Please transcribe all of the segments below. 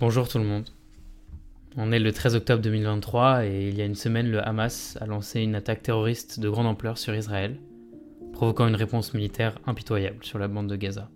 Bonjour tout le monde. On est le 13 octobre 2023 et il y a une semaine, le Hamas a lancé une attaque terroriste de grande ampleur sur Israël, provoquant une réponse militaire impitoyable sur la bande de Gaza.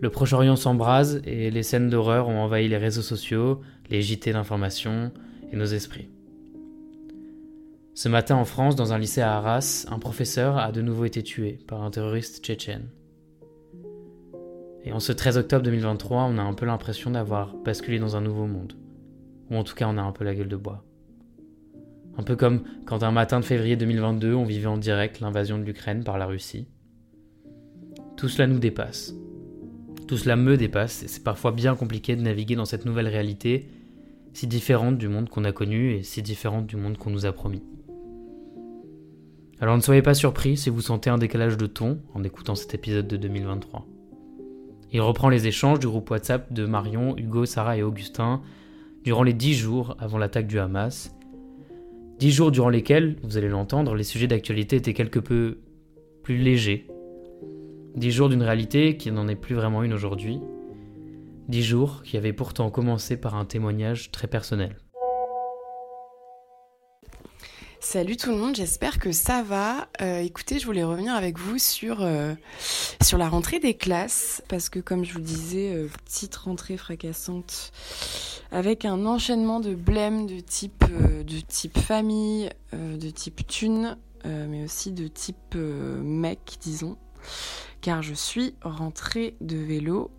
Le Proche-Orient s'embrase et les scènes d'horreur ont envahi les réseaux sociaux, les JT d'information et nos esprits. Ce matin en France, dans un lycée à Arras, un professeur a de nouveau été tué par un terroriste tchétchène. Et en ce 13 octobre 2023, on a un peu l'impression d'avoir basculé dans un nouveau monde. Ou en tout cas, on a un peu la gueule de bois. Un peu comme quand un matin de février 2022, on vivait en direct l'invasion de l'Ukraine par la Russie. Tout cela nous dépasse. Tout cela me dépasse et c'est parfois bien compliqué de naviguer dans cette nouvelle réalité si différente du monde qu'on a connu et si différente du monde qu'on nous a promis. Alors ne soyez pas surpris si vous sentez un décalage de ton en écoutant cet épisode de 2023. Il reprend les échanges du groupe WhatsApp de Marion, Hugo, Sarah et Augustin durant les dix jours avant l'attaque du Hamas. Dix jours durant lesquels, vous allez l'entendre, les sujets d'actualité étaient quelque peu plus légers. Dix jours d'une réalité qui n'en est plus vraiment une aujourd'hui. Dix jours qui avaient pourtant commencé par un témoignage très personnel. Salut tout le monde, j'espère que ça va. Euh, écoutez, je voulais revenir avec vous sur, euh, sur la rentrée des classes, parce que comme je vous disais, euh, petite rentrée fracassante, avec un enchaînement de blèmes de type, de type famille, de type thune, mais aussi de type mec, disons, car je suis rentrée de vélo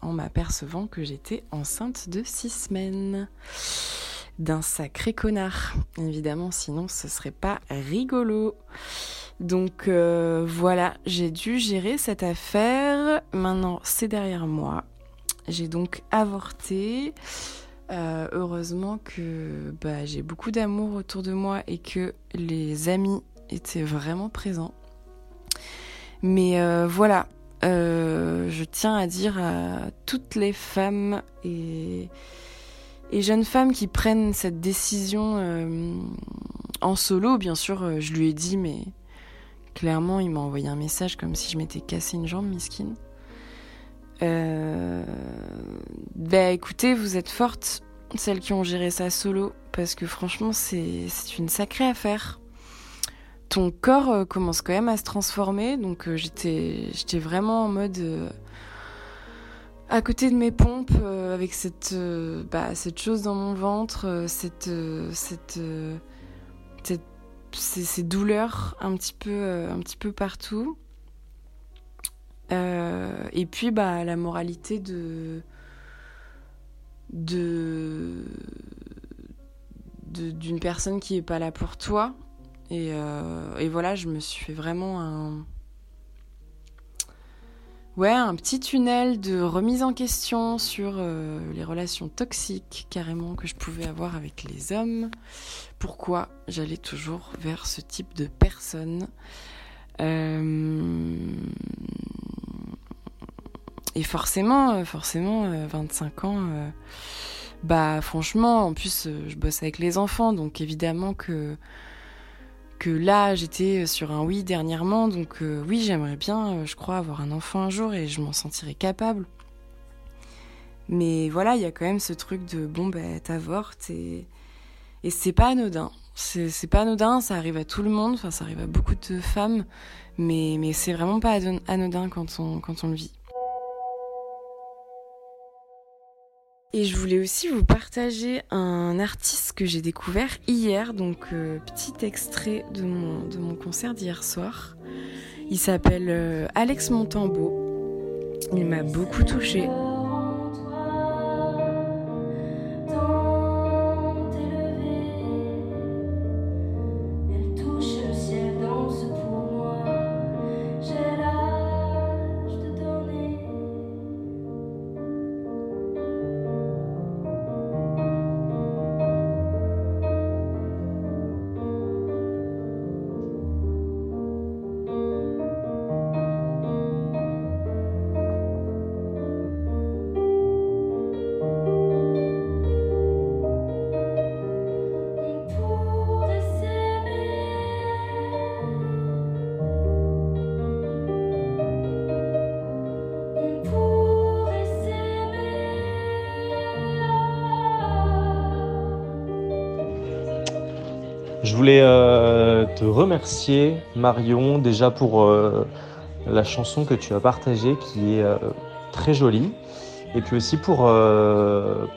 en m'apercevant que j'étais enceinte de six semaines d'un sacré connard. Évidemment, sinon ce serait pas rigolo. Donc euh, voilà, j'ai dû gérer cette affaire. Maintenant, c'est derrière moi. J'ai donc avorté. Euh, heureusement que bah, j'ai beaucoup d'amour autour de moi et que les amis étaient vraiment présents. Mais euh, voilà, je tiens à dire à toutes les femmes et et jeunes femmes qui prennent cette décision euh, en solo, bien sûr, euh, je lui ai dit, mais clairement, il m'a envoyé un message comme si je m'étais cassé une jambe, miskine. Euh, bah écoutez, vous êtes fortes, celles qui ont géré ça solo, parce que franchement, c'est une sacrée affaire. Ton corps commence quand même à se transformer, donc j'étais vraiment en mode à côté de mes pompes, euh, avec cette, euh, bah, cette chose dans mon ventre, euh, cette, cette, ces, douleurs un petit peu, un petit peu partout. et puis bah, la moralité de, de d'une personne qui est pas là pour toi. Et, et voilà, je me suis fait vraiment un Ouais, un petit tunnel de remise en question sur euh, les relations toxiques carrément que je pouvais avoir avec les hommes. Pourquoi j'allais toujours vers ce type de personnes. Euh, et forcément, euh, forcément, 25 ans, bah franchement, en plus, je bosse avec les enfants, donc évidemment que que là j'étais sur un oui dernièrement, donc euh, oui j'aimerais bien, euh, je crois, avoir un enfant un jour et je m'en sentirais capable. Mais voilà, il y a quand même ce truc de bon ben t'avortes et, et c'est pas anodin. C'est pas anodin, ça arrive à tout le monde, enfin ça arrive à beaucoup de femmes, mais, mais c'est vraiment pas anodin quand on, quand on le vit. Et je voulais aussi vous partager un artiste que j'ai découvert hier, donc euh, petit extrait de mon, concert d'hier soir. Il s'appelle euh, Alex Montambeau. Il m'a beaucoup touchée. Je voulais euh, te remercier, Marion, déjà pour euh, la chanson que tu as partagée, qui est euh, très jolie, et puis aussi pour,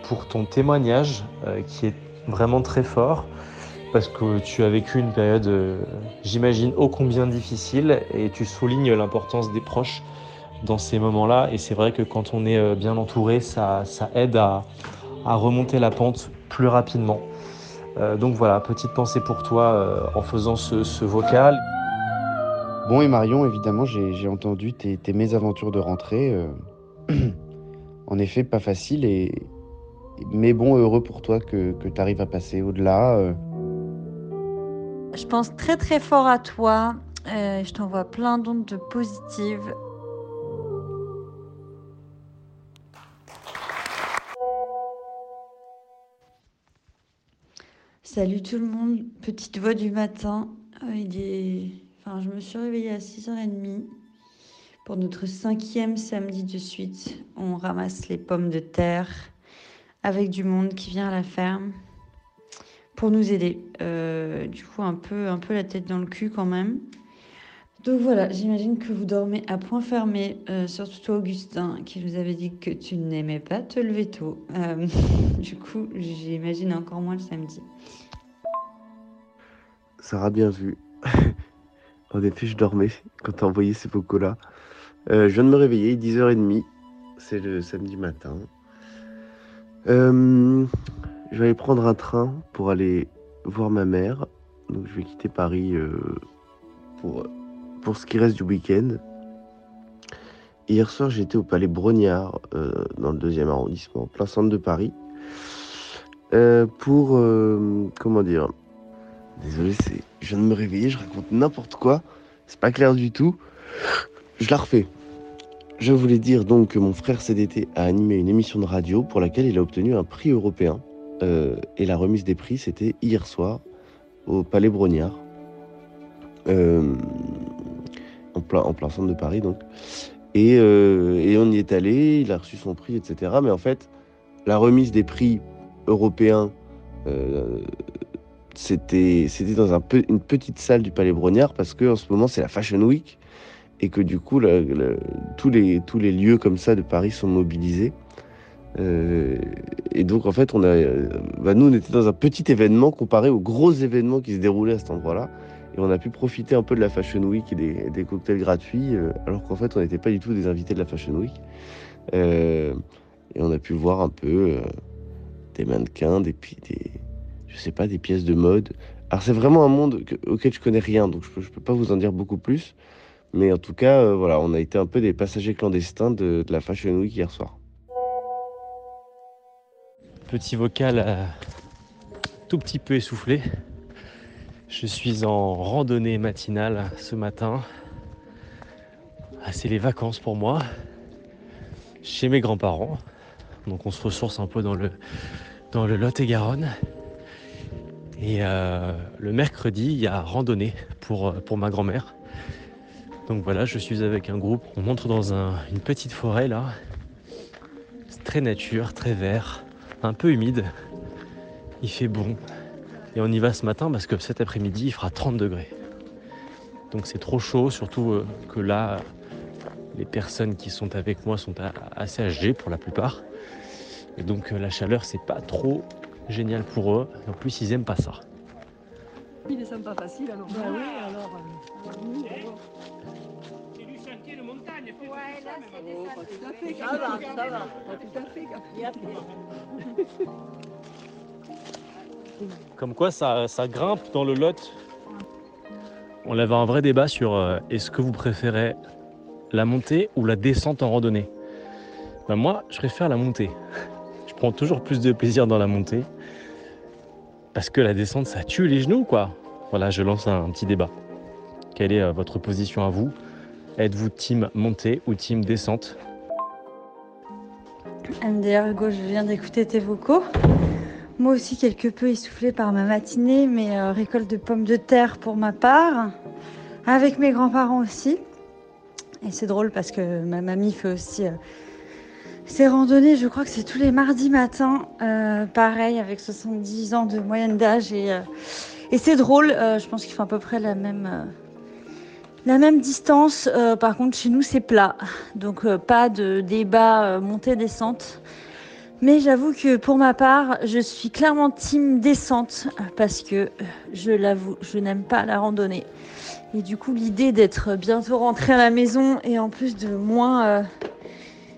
pour ton témoignage, qui est vraiment très fort, parce que tu as vécu une période, j'imagine, ô combien difficile, et tu soulignes l'importance des proches dans ces moments-là, et c'est vrai que quand on est bien entouré, ça, ça aide à, à remonter la pente plus rapidement. Euh, donc voilà, petite pensée pour toi euh, en faisant ce, vocal. Bon et Marion, évidemment, j'ai entendu tes, mésaventures de rentrée. Euh, en effet, pas facile, et, mais bon, heureux pour toi que, que tu arrives à passer au-delà. Je pense très très fort à toi. je t'envoie plein d'ondes positives. Salut tout le monde, petite voix du matin. Euh, je me suis réveillée à 6h30 pour notre cinquième samedi de suite. On ramasse les pommes de terre avec du monde qui vient à la ferme pour nous aider. Euh, du coup, un peu, la tête dans le cul quand même. Donc voilà, j'imagine que vous dormez à point fermé, euh, surtout Augustin, qui vous avait dit que tu n'aimais pas te lever tôt. du coup, j'imagine encore moins le samedi. Sarah bien vu. en effet, je dormais quand t'as envoyé ces vocaux-là. Euh, je viens de me réveiller, 10h30. C'est le samedi matin. Euh, je vais aller prendre un train pour aller voir ma mère. Donc je vais quitter Paris euh, pour, pour ce qui reste du week-end. Hier soir, j'étais au Palais Brognard, dans le deuxième arrondissement, plein centre de Paris, pour, comment dire, Désolé, je viens de me réveiller, je raconte n'importe quoi. C'est pas clair du tout. Je la refais. Je voulais dire donc que mon frère CDT a animé une émission de radio pour laquelle il a obtenu un prix européen. Euh, et la remise des prix, c'était hier soir au Palais Brognard. Euh, en, plein, en plein centre de Paris, donc. Et, euh, et, on y est allé, il a reçu son prix, etc. Mais en fait, la remise des prix européens c'était dans une petite salle du Palais Brognard parce que en ce moment c'est la Fashion Week et que du coup tous les tous les lieux comme ça de Paris sont mobilisés. Euh, et donc en fait on a bah, nous on était dans un petit événement comparé aux gros événements qui se déroulaient à cet endroit-là et on a pu profiter un peu de la Fashion Week et des, cocktails gratuits euh, alors qu'en fait on n'était pas du tout des invités de la Fashion Week euh, et on a pu voir un peu des mannequins des, des je sais pas, des pièces de mode. Alors c'est vraiment un monde auquel je connais rien, donc je peux, peux pas vous en dire beaucoup plus. Mais en tout cas, euh, voilà, on a été un peu des passagers clandestins de, la Fashion Week hier soir. Petit vocal euh, tout petit peu essoufflé. Je suis en randonnée matinale ce matin. Ah, c'est les vacances pour moi, chez mes grands-parents. Donc on se ressource un peu dans le, dans le Lot-et-Garonne. Et euh, le mercredi, il y a randonnée pour, euh, pour ma grand-mère. Donc voilà, je suis avec un groupe. On montre dans une petite forêt là. C'est très nature, très vert, un peu humide. Il fait bon. Et on y va ce matin parce que cet après-midi, il fera 30 degrés. Donc c'est trop chaud, surtout euh, que là, les personnes qui sont avec moi sont assez âgées pour la plupart. Et donc la chaleur, c'est pas trop génial pour eux. En plus, ils aiment pas ça. Il est sympa facile alors. Bah oui, alors. Euh, c'est du sentier de montagne. Ouais, là, c'est des oh, tout à fait. Ça va, ça va. Pas tout à fait. Comme quoi, ça, ça grimpe dans le Lot. On avait un vrai débat sur euh, est-ce que vous préférez la montée ou la descente en randonnée? Ben moi, je préfère la montée. Je prends toujours plus de plaisir dans la montée. Parce que la descente, ça tue les genoux, quoi. Voilà, je lance un, petit débat. Quelle est euh, votre position à vous? Êtes-vous team montée ou team descente? MDR Hugo, je viens d'écouter tes vocaux. Moi aussi, quelque peu essoufflée par ma matinée, mais euh, récolte de pommes de terre pour ma part, avec mes grands-parents aussi. Et c'est drôle parce que ma mamie fait aussi euh, ces randonnées, je crois que c'est tous les mardis matins, euh, pareil, avec 70 ans de moyenne d'âge. Et, euh, c'est drôle, euh, je pense qu'ils font à peu près la même, la même distance. Par contre, chez nous, c'est plat. Donc, pas de débat montée-descente. Mais j'avoue que pour ma part, je suis clairement team descente parce que, je l'avoue, je n'aime pas la randonnée. Et du coup, l'idée d'être bientôt rentrée à la maison et en plus de moins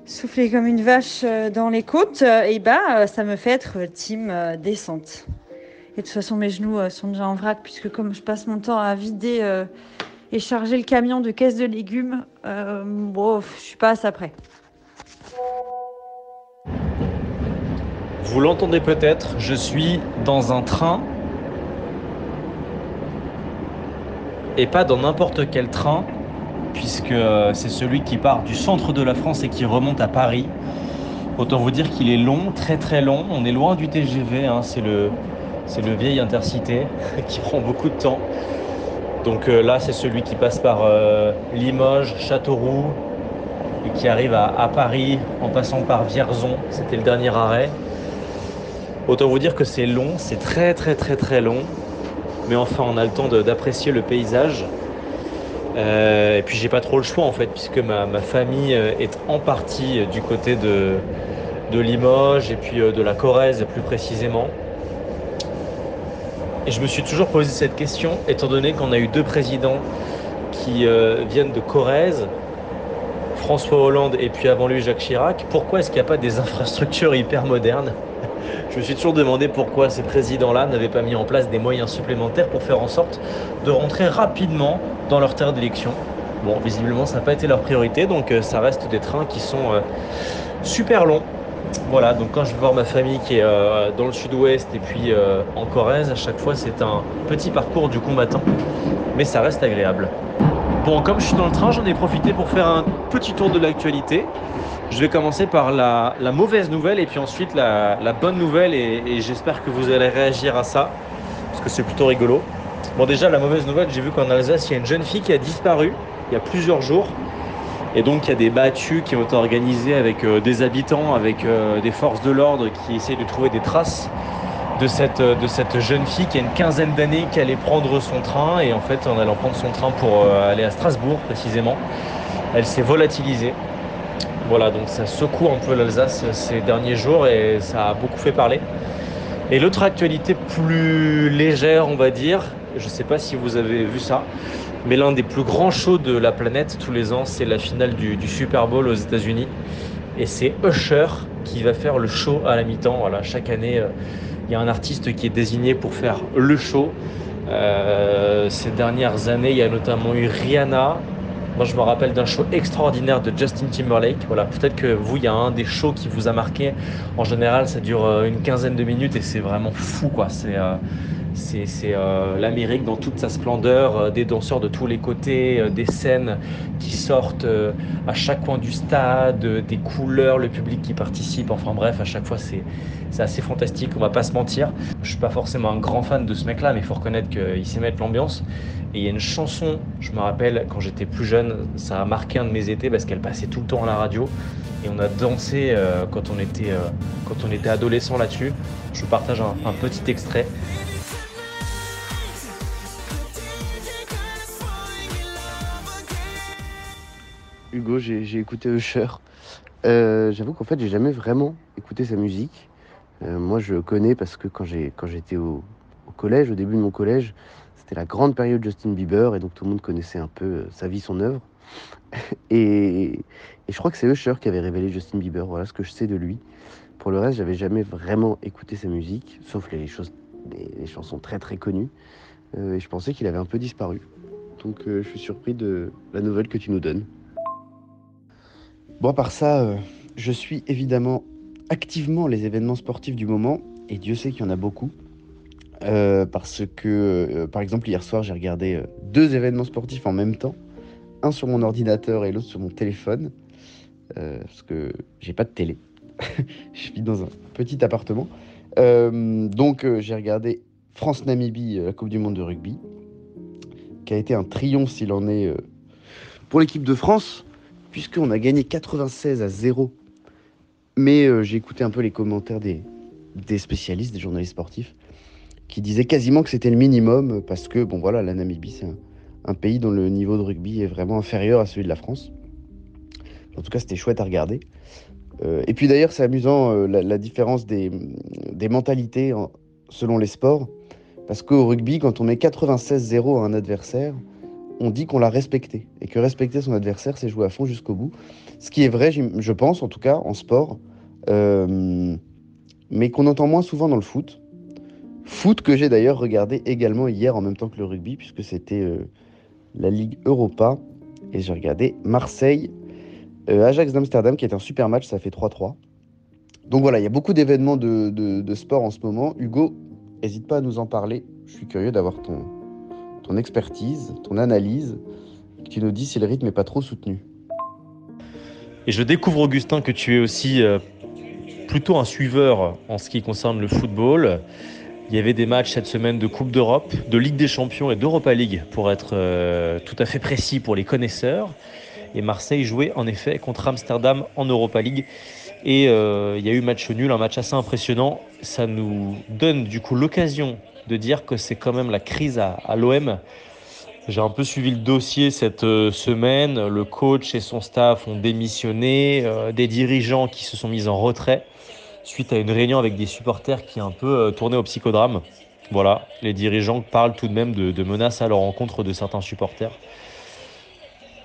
souffler comme une vache euh, dans les côtes, euh, et bah, euh, ça me fait être team descente. Et de toute façon, mes genoux sont déjà en vrac puisque comme je passe mon temps à vider et charger le camion de caisses de légumes, euh, je suis pas à ça près. Vous l'entendez peut-être, je suis dans un train. Et pas dans n'importe quel train, puisque euh, c'est celui qui part du centre de la France et qui remonte à Paris. Autant vous dire qu'il est long, très très long. On est loin du TGV, hein, c'est le, vieil intercité qui prend beaucoup de temps. Donc euh, là, c'est celui qui passe par euh, Limoges, Châteauroux, et qui arrive à, à Paris en passant par Vierzon. C'était le dernier arrêt. Autant vous dire que c'est long, c'est très très très très long. Mais enfin, on a le temps d'apprécier le paysage. Euh, et puis j'ai pas trop le choix en fait, puisque ma, famille euh, est en partie euh, du côté de, Limoges et puis de la Corrèze plus précisément. Et je me suis toujours posé cette question, étant donné qu'on a eu deux présidents qui viennent de Corrèze, François Hollande et puis avant lui Jacques Chirac, pourquoi est-ce qu'il n'y a pas des infrastructures hyper modernes? Je me suis toujours demandé pourquoi ces présidents-là n'avaient pas mis en place des moyens supplémentaires pour faire en sorte de rentrer rapidement dans leur terre d'élection. Bon, visiblement, ça n'a pas été leur priorité, donc euh, ça reste des trains qui sont euh, super longs. Voilà, donc quand je vais voir ma famille qui est euh, dans le sud-ouest et puis en Corrèze, à chaque fois c'est un petit parcours du combattant, mais ça reste agréable. Bon, comme je suis dans le train, j'en ai profité pour faire un petit tour de l'actualité. Je vais commencer par la, mauvaise nouvelle et puis ensuite la, bonne nouvelle et j'espère que vous allez réagir à ça parce que c'est plutôt rigolo. Bon déjà la mauvaise nouvelle, j'ai vu qu'en Alsace il y a une jeune fille qui a disparu il y a plusieurs jours et donc il y a des battues qui ont été organisées avec euh, des habitants, avec euh, des forces de l'ordre qui essayent de trouver des traces de cette, euh, de cette jeune fille qui a une quinzaine d'années qui allait prendre son train et en fait en allant prendre son train pour aller à Strasbourg précisément, elle s'est volatilisée. Voilà, donc ça secoue un peu l'Alsace ces derniers jours et ça a beaucoup fait parler. Et l'autre actualité plus légère, on va dire, je ne sais pas si vous avez vu ça, mais l'un des plus grands shows de la planète tous les ans, c'est la finale du, Super Bowl aux États-Unis. Et c'est Usher qui va faire le show à la mi-temps. Chaque année, euh, il y a un artiste qui est désigné pour faire le show. Euh, ces dernières années, il y a notamment eu Rihanna. Moi, je me rappelle d'un show extraordinaire de Justin Timberlake. Voilà, peut-être que vous, il y a un des shows qui vous a marqué. En général, ça dure euh, une quinzaine de minutes et c'est vraiment fou, quoi. C'est c'est euh, l'Amérique dans toute sa splendeur, euh, des danseurs de tous les côtés, euh, des scènes qui sortent à chaque coin du stade, des couleurs, le public qui participe. Enfin bref, à chaque fois, c'est assez fantastique. On va pas se mentir. Je suis pas forcément un grand fan de ce mec-là, mais il faut reconnaître qu'il sait mettre l'ambiance. Et il y a une chanson, je me rappelle quand j'étais plus jeune, ça a marqué un de mes étés parce qu'elle passait tout le temps à la radio. Et on a dansé quand, on était, adolescent là-dessus. Je vous partage un petit extrait. Hugo, j'ai écouté Usher. Euh, J'avoue qu'en fait, j'ai jamais vraiment écouté sa musique. Euh, moi, je connais parce que quand j'étais au, collège, au début de mon collège, c'était la grande période Justin Bieber et donc tout le monde connaissait un peu euh, sa vie, son œuvre. Et, je crois que c'est Usher qui avait révélé Justin Bieber. Voilà ce que je sais de lui. Pour le reste, j'avais jamais vraiment écouté sa musique, sauf les choses, les, chansons très très connues. Et je pensais qu'il avait un peu disparu. Donc, je suis surpris de la nouvelle que tu nous donnes. Bon, à part ça, euh, je suis évidemment activement les événements sportifs du moment, et Dieu sait qu'il y en a beaucoup. Euh, parce que, euh, par exemple, hier soir, j'ai regardé deux événements sportifs en même temps, un sur mon ordinateur et l'autre sur mon téléphone, parce que j'ai pas de télé. je vis dans un petit appartement. Donc, j'ai regardé France-Namibie, la Coupe du Monde de rugby, qui a été un triomphe s'il en est pour l'équipe de France puisqu'on a gagné 96 à 0. Mais euh, j'ai écouté un peu les commentaires des, spécialistes, des journalistes sportifs. qui disait quasiment que c'était le minimum parce que, bon voilà, la Namibie, c'est un, pays dont le niveau de rugby est vraiment inférieur à celui de la France. En tout cas, c'était chouette à regarder. Euh, et puis d'ailleurs, c'est amusant euh, la, différence des, mentalités selon les sports. Parce qu'au rugby, quand on met 96-0 à un adversaire, on dit qu'on l'a respecté. Et que respecter son adversaire, c'est jouer à fond jusqu'au bout. Ce qui est vrai, je pense, en tout cas, en sport. Euh, mais qu'on entend moins souvent dans le foot. Foot que j'ai d'ailleurs regardé également hier en même temps que le rugby, puisque c'était la Ligue Europa. Et j'ai regardé Marseille euh, Ajax d'Amsterdam, qui est un super match, ça fait 3-3. Donc voilà, il y a beaucoup d'événements de, sport en ce moment. Hugo, n'hésite pas à nous en parler. Je suis curieux d'avoir ton, ton expertise, ton analyse, qui nous dit si le rythme n'est pas trop soutenu. Et je découvre, Augustin, que tu es aussi euh, plutôt un suiveur en ce qui concerne le football. Il y avait des matchs cette semaine de Coupe d'Europe, de Ligue des Champions et d'Europa League, pour être euh, tout à fait précis pour les connaisseurs. Et Marseille jouait en effet contre Amsterdam en Europa League. Et euh, il y a eu match nul, un match assez impressionnant. Ça nous donne du coup l'occasion de dire que c'est quand même la crise à, l'OM. J'ai un peu suivi le dossier cette euh, semaine. Le coach et son staff ont démissionné, euh, des dirigeants qui se sont mis en retrait suite à une réunion avec des supporters qui a un peu tourné au psychodrame. Voilà, les dirigeants parlent tout de même de, menaces à leur rencontre de certains supporters.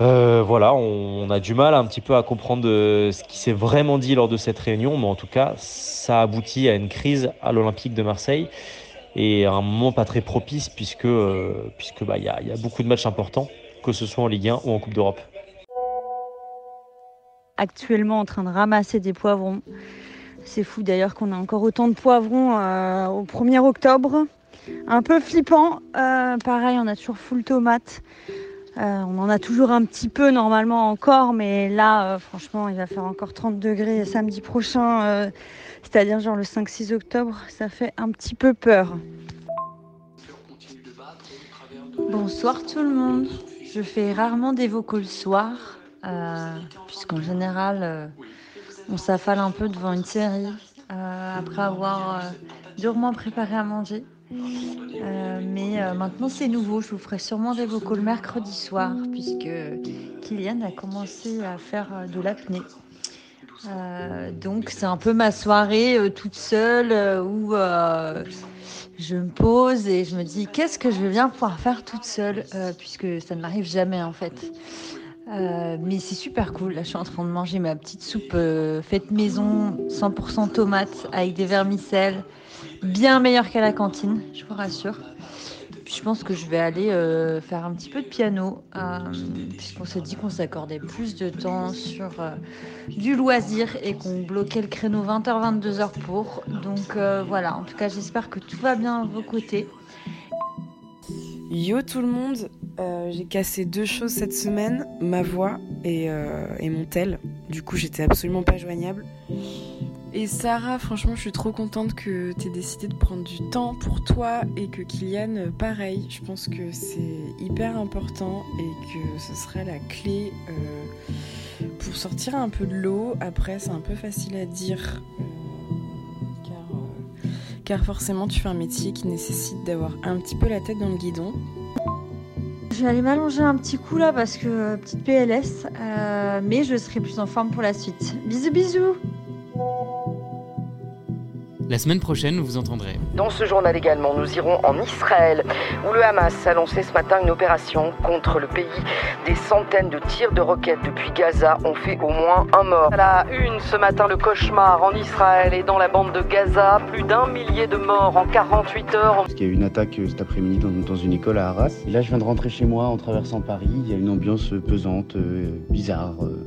Euh, voilà, on, a du mal un petit peu à comprendre euh, ce qui s'est vraiment dit lors de cette réunion, mais en tout cas, ça aboutit à une crise à l'Olympique de Marseille et un moment pas très propice puisque euh, bah il y a, beaucoup de matchs importants, que ce soit en Ligue 1 ou en Coupe d'Europe. Actuellement en train de ramasser des poivrons. C'est fou d'ailleurs qu'on a encore autant de poivrons au 1er octobre. Un peu flippant. pareil, on a toujours full tomate. Euh, on en a toujours un petit peu normalement encore, mais là, euh, franchement, il va faire encore 30 degrés samedi prochain, euh, c'est-à-dire genre le 5-6 octobre. Ça fait un petit peu peur. Bonsoir tout le monde. Je fais rarement des vocaux le soir, puisqu'en général, on s'affale un peu devant une série après avoir durement préparé à manger. Euh, mais euh, maintenant c'est nouveau, je vous ferai sûrement des vocaux le mercredi soir puisque Kylian a commencé à faire euh, de l'apnée. Donc c'est un peu ma soirée toute seule où je me pose et je me dis qu'est-ce que je vais bien pouvoir faire toute seule puisque ça ne m'arrive jamais en fait. mais c'est super cool. Là, je suis en train de manger ma petite soupe faite maison, 100% tomate avec des vermicelles bien meilleur qu'à la cantine, je vous rassure. Je pense que je vais aller euh, faire un petit peu de piano, euh, puisqu'on s'est dit qu'on s'accordait plus de temps sur euh, du loisir et qu'on bloquait le créneau 20h, 22h pour. Donc voilà, en tout cas, j'espère que tout va bien à vos côtés. Yo tout le monde, j'ai cassé deux choses cette semaine, ma voix et, et mon tel. Du coup, j'étais absolument pas joignable. Et Sarah, franchement, je suis trop contente que tu aies décidé de prendre du temps pour toi et que Kylian, euh, pareil. Je pense que c'est hyper important et que ce sera la clé euh, pour sortir un peu de l'eau. Après, c'est un peu facile à dire. Euh, car, car forcément, tu fais un métier qui nécessite d'avoir un petit peu la tête dans le guidon. Je vais aller m'allonger un petit coup là parce que petite PLS, mais je serai plus en forme pour la suite. Bisous bisous la semaine prochaine, vous entendrez. Dans ce journal également, nous irons en Israël, où le Hamas a lancé ce matin une opération contre le pays. Des centaines de tirs de roquettes depuis Gaza ont fait au moins un mort. À la une, ce matin, le cauchemar en Israël et dans la bande de Gaza. Plus d'un millier de morts en 48 heures. Parce qu'il y a eu une attaque cet après-midi dans, une école à Arras. là, je viens de rentrer chez moi en traversant Paris. Il y a une ambiance pesante, euh, bizarre. Euh,